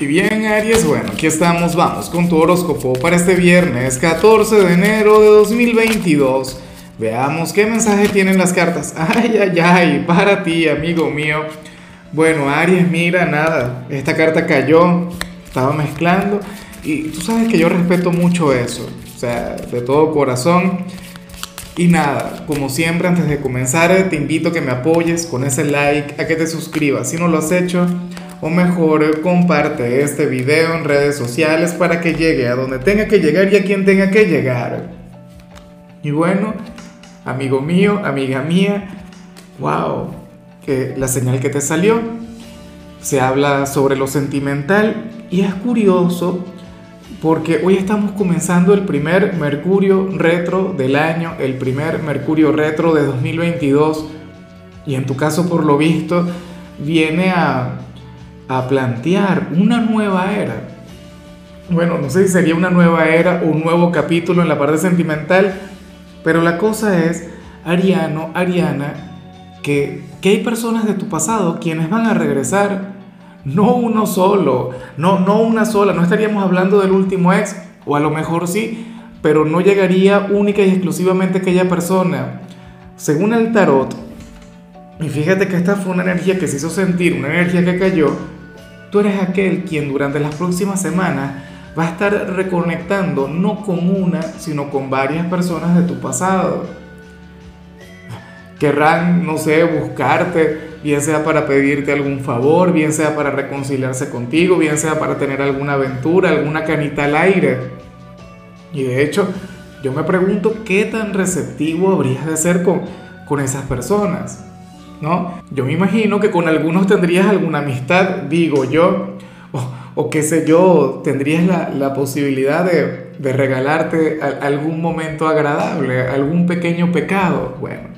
Y bien, Aries, bueno, aquí estamos, vamos con tu horóscopo para este viernes 14 de enero de 2022. Veamos qué mensaje tienen las cartas. Ay, ay, ay, para ti, amigo mío. Bueno, Aries, mira, nada, esta carta cayó, estaba mezclando y tú sabes que yo respeto mucho eso, o sea, de todo corazón. Y nada, como siempre, antes de comenzar, te invito a que me apoyes con ese like, a que te suscribas si no lo has hecho o mejor comparte este video en redes sociales para que llegue a donde tenga que llegar y a quien tenga que llegar. Y bueno, amigo mío, amiga mía, wow, que la señal que te salió se habla sobre lo sentimental y es curioso porque hoy estamos comenzando el primer Mercurio retro del año, el primer Mercurio retro de 2022 y en tu caso por lo visto viene a a plantear una nueva era. Bueno, no sé si sería una nueva era o un nuevo capítulo en la parte sentimental, pero la cosa es, Ariano, Ariana, que, que hay personas de tu pasado quienes van a regresar, no uno solo, no, no una sola, no estaríamos hablando del último ex, o a lo mejor sí, pero no llegaría única y exclusivamente aquella persona. Según el tarot, y fíjate que esta fue una energía que se hizo sentir, una energía que cayó, Tú eres aquel quien durante las próximas semanas va a estar reconectando no con una, sino con varias personas de tu pasado. Querrán, no sé, buscarte, bien sea para pedirte algún favor, bien sea para reconciliarse contigo, bien sea para tener alguna aventura, alguna canita al aire. Y de hecho, yo me pregunto qué tan receptivo habrías de ser con, con esas personas. ¿No? Yo me imagino que con algunos tendrías alguna amistad, digo yo, o, qué sé yo, tendrías la, posibilidad de, regalarte algún momento agradable, algún pequeño pecado. Bueno,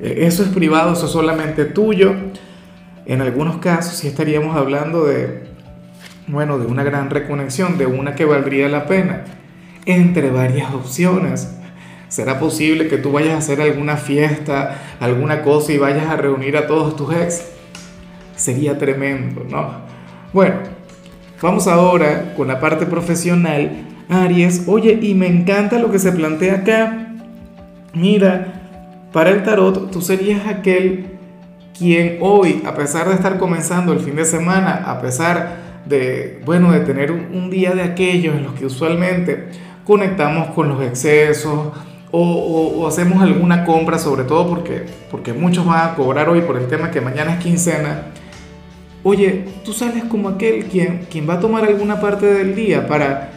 e, eso es privado, eso es solamente tuyo. En algunos casos sí estaríamos hablando de, bueno, de una gran reconexión, de una que valdría la pena, entre varias opciones. ¿Será posible que tú vayas a hacer alguna fiesta, alguna cosa y vayas a reunir a todos tus ex? Sería tremendo, ¿no? Bueno, vamos ahora con la parte profesional. Aries, oye, y me encanta lo que se plantea acá. Mira, para el tarot tú serías aquel quien hoy, a pesar de estar comenzando el fin de semana, a pesar de, bueno, de tener un, día de aquellos en los que usualmente conectamos con los excesos, o, hacemos alguna compra, sobre todo porque, porque muchos van a cobrar hoy por el tema que mañana es quincena. Oye, tú sales como aquel quien, quien va a tomar alguna parte del día para,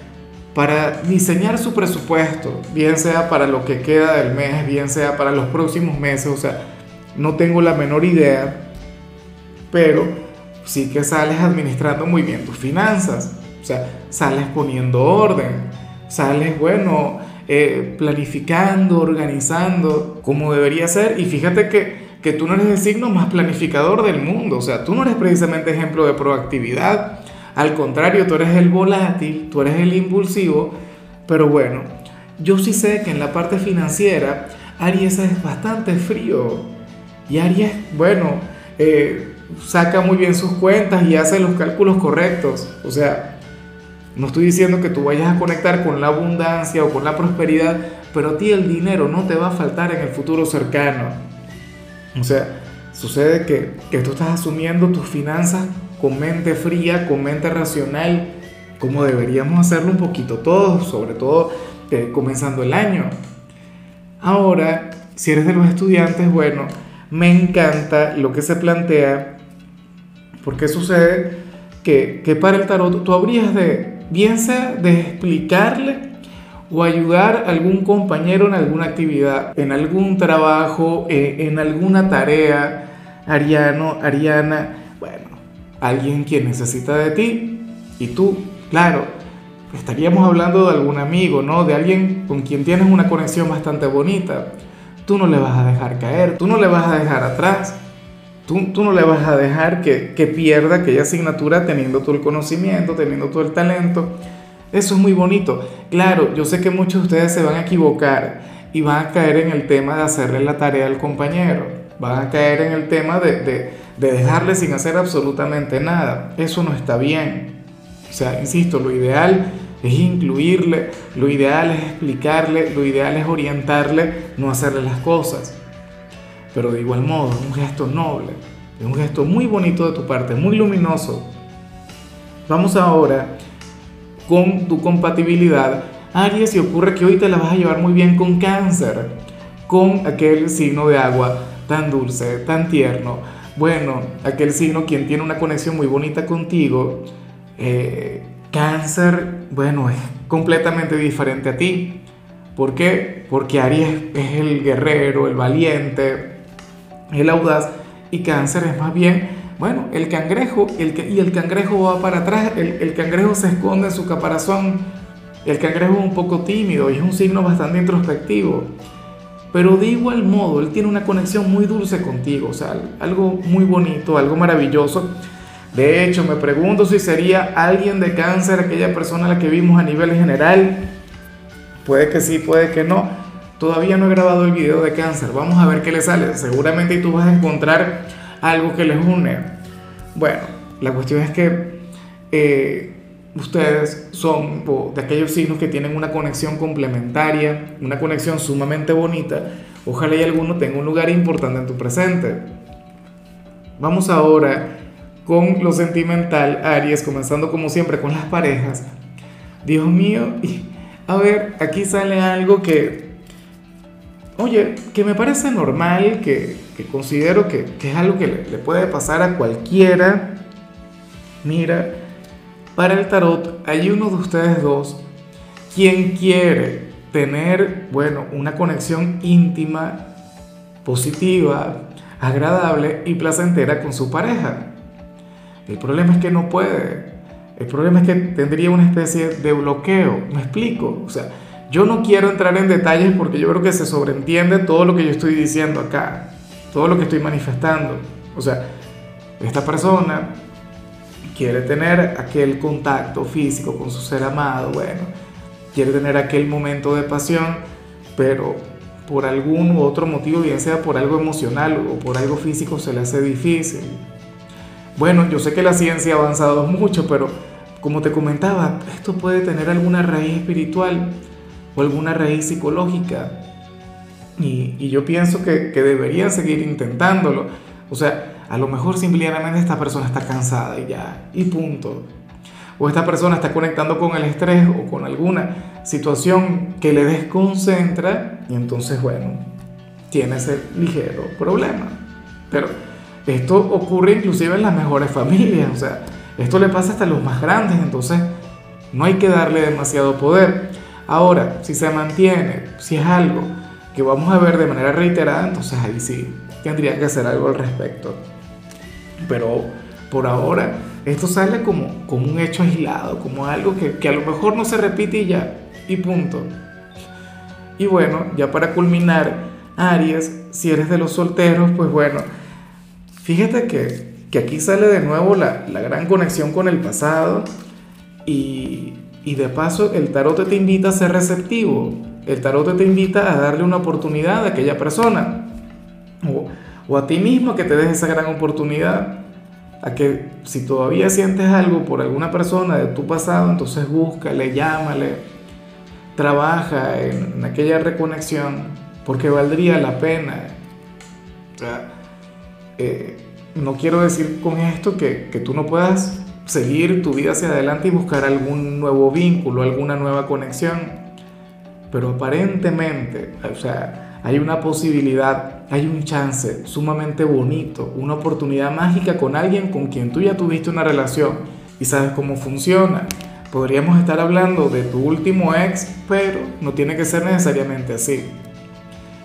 para diseñar su presupuesto, bien sea para lo que queda del mes, bien sea para los próximos meses, o sea, no tengo la menor idea, pero sí que sales administrando muy bien tus finanzas, o sea, sales poniendo orden, sales, bueno, eh, planificando, organizando como debería ser. Y fíjate que, que tú no eres el signo más planificador del mundo, o sea, tú no eres precisamente ejemplo de proactividad. Al contrario, tú eres el volátil, tú eres el impulsivo, pero bueno, yo sí sé que en la parte financiera Aries es bastante frío y Aries, bueno, eh, saca muy bien sus cuentas y hace los cálculos correctos, o sea, no estoy diciendo que tú vayas a conectar con la abundancia o con la prosperidad, pero a ti el dinero no te va a faltar en el futuro cercano. O sea, sucede que, que tú estás asumiendo tus finanzas con mente fría, con mente racional, como deberíamos hacerlo un poquito todos, sobre todo eh, comenzando el año. Ahora, si eres de los estudiantes, bueno, me encanta lo que se plantea, porque sucede que, que para el tarot tú habrías de, bien sea de explicarle o ayudar a algún compañero en alguna actividad, en algún trabajo, eh, en alguna tarea, Ariano, Ariana, bueno, alguien quien necesita de ti y tú, claro, estaríamos hablando de algún amigo, ¿no? De alguien con quien tienes una conexión bastante bonita. Tú no le vas a dejar caer, tú no le vas a dejar atrás. Tú, no le vas a dejar que, que pierda aquella asignatura teniendo todo el conocimiento, teniendo todo el talento. Eso es muy bonito. Claro, yo sé que muchos de ustedes se van a equivocar y van a caer en el tema de hacerle la tarea al compañero. Van a caer en el tema de, de, de dejarle sin hacer absolutamente nada. Eso no está bien. O sea, insisto, lo ideal es incluirle, lo ideal es explicarle, lo ideal es orientarle, no hacerle las cosas. Pero de igual modo, un gesto noble, es un gesto muy bonito de tu parte, muy luminoso. Vamos ahora con tu compatibilidad. Aries, y ocurre que hoy te la vas a llevar muy bien con cáncer, con aquel signo de agua tan dulce, tan tierno. Bueno, aquel signo quien tiene una conexión muy bonita contigo. Eh, cáncer, bueno, es completamente diferente a ti. ¿Por qué? Porque Aries es el guerrero, el valiente, el audaz y cáncer es más bien, bueno, el cangrejo el, y el cangrejo va para atrás, el, el cangrejo se esconde en su caparazón, el cangrejo es un poco tímido y es un signo bastante introspectivo. Pero de igual modo, él tiene una conexión muy dulce contigo, o sea, algo muy bonito, algo maravilloso. De hecho, me pregunto si sería alguien de cáncer aquella persona a la que vimos a nivel general. Puede que sí, puede que no. Todavía no he grabado el video de cáncer. Vamos a ver qué le sale. Seguramente tú vas a encontrar algo que les une. Bueno, la cuestión es que eh, ustedes son de aquellos signos que tienen una conexión complementaria, una conexión sumamente bonita. Ojalá y alguno tenga un lugar importante en tu presente. Vamos ahora con lo sentimental, Aries, comenzando como siempre con las parejas. Dios mío, a ver, aquí sale algo que oye, que me parece normal, que, considero que, es algo que le, puede pasar a cualquiera. Mira, para el tarot hay uno de ustedes dos quien quiere tener, bueno, una conexión íntima, positiva, agradable y placentera con su pareja. El problema es que no puede. El problema es que tendría una especie de bloqueo. ¿Me explico? O sea, yo no quiero entrar en detalles porque yo creo que se sobreentiende todo lo que yo estoy diciendo acá, todo lo que estoy manifestando. O sea, esta persona quiere tener aquel contacto físico con su ser amado, bueno, quiere tener aquel momento de pasión, pero por algún u otro motivo, bien sea por algo emocional o por algo físico, se le hace difícil. Bueno, yo sé que la ciencia ha avanzado mucho, pero como te comentaba, esto puede tener alguna raíz espiritual o alguna raíz psicológica. Y, yo pienso que, que, deberían seguir intentándolo. O sea, a lo mejor simplemente esta persona está cansada y ya, y punto. O esta persona está conectando con el estrés o con alguna situación que le desconcentra y entonces, bueno, tiene ese ligero problema. Pero esto ocurre inclusive en las mejores familias, o sea, esto le pasa hasta a los más grandes, entonces no hay que darle demasiado poder. Ahora, si se mantiene, si es algo que vamos a ver de manera reiterada, entonces ahí sí tendría que hacer algo al respecto. Pero por ahora, esto sale como, como un hecho aislado, como algo que, que a lo mejor no se repite y ya, y punto. Y bueno, ya para culminar, Aries, si eres de los solteros, pues bueno, fíjate que, que aquí sale de nuevo la, la gran conexión con el pasado y, y de paso, el tarot te invita a ser receptivo. El tarot te invita a darle una oportunidad a aquella persona. O, a ti mismo que te des esa gran oportunidad. A que si todavía sientes algo por alguna persona de tu pasado, entonces búscale, llámale, trabaja en, aquella reconexión, porque valdría la pena. Eh, no quiero decir con esto que, que tú no puedas seguir tu vida hacia adelante y buscar algún nuevo vínculo, alguna nueva conexión. Pero aparentemente, o sea, hay una posibilidad, hay un chance sumamente bonito, una oportunidad mágica con alguien con quien tú ya tuviste una relación y sabes cómo funciona. Podríamos estar hablando de tu último ex, pero no tiene que ser necesariamente así.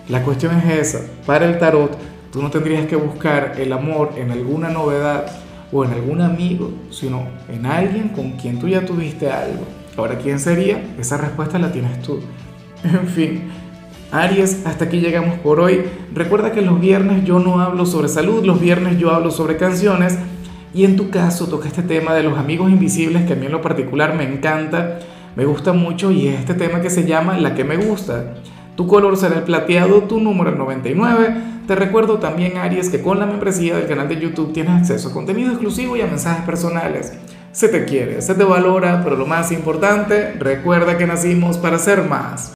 La cuestión es esa, para el tarot, tú no tendrías que buscar el amor en alguna novedad o en algún amigo, sino en alguien con quien tú ya tuviste algo. Ahora, ¿quién sería? Esa respuesta la tienes tú. En fin, Aries, hasta aquí llegamos por hoy. Recuerda que los viernes yo no hablo sobre salud, los viernes yo hablo sobre canciones. Y en tu caso toca este tema de los amigos invisibles que a mí en lo particular me encanta, me gusta mucho y es este tema que se llama La que me gusta. Tu color será el plateado, tu número el 99. Te recuerdo también, Aries, que con la membresía del canal de YouTube tienes acceso a contenido exclusivo y a mensajes personales. se te quiere, se te valora, pero lo más importante, recuerda que nacimos para ser más.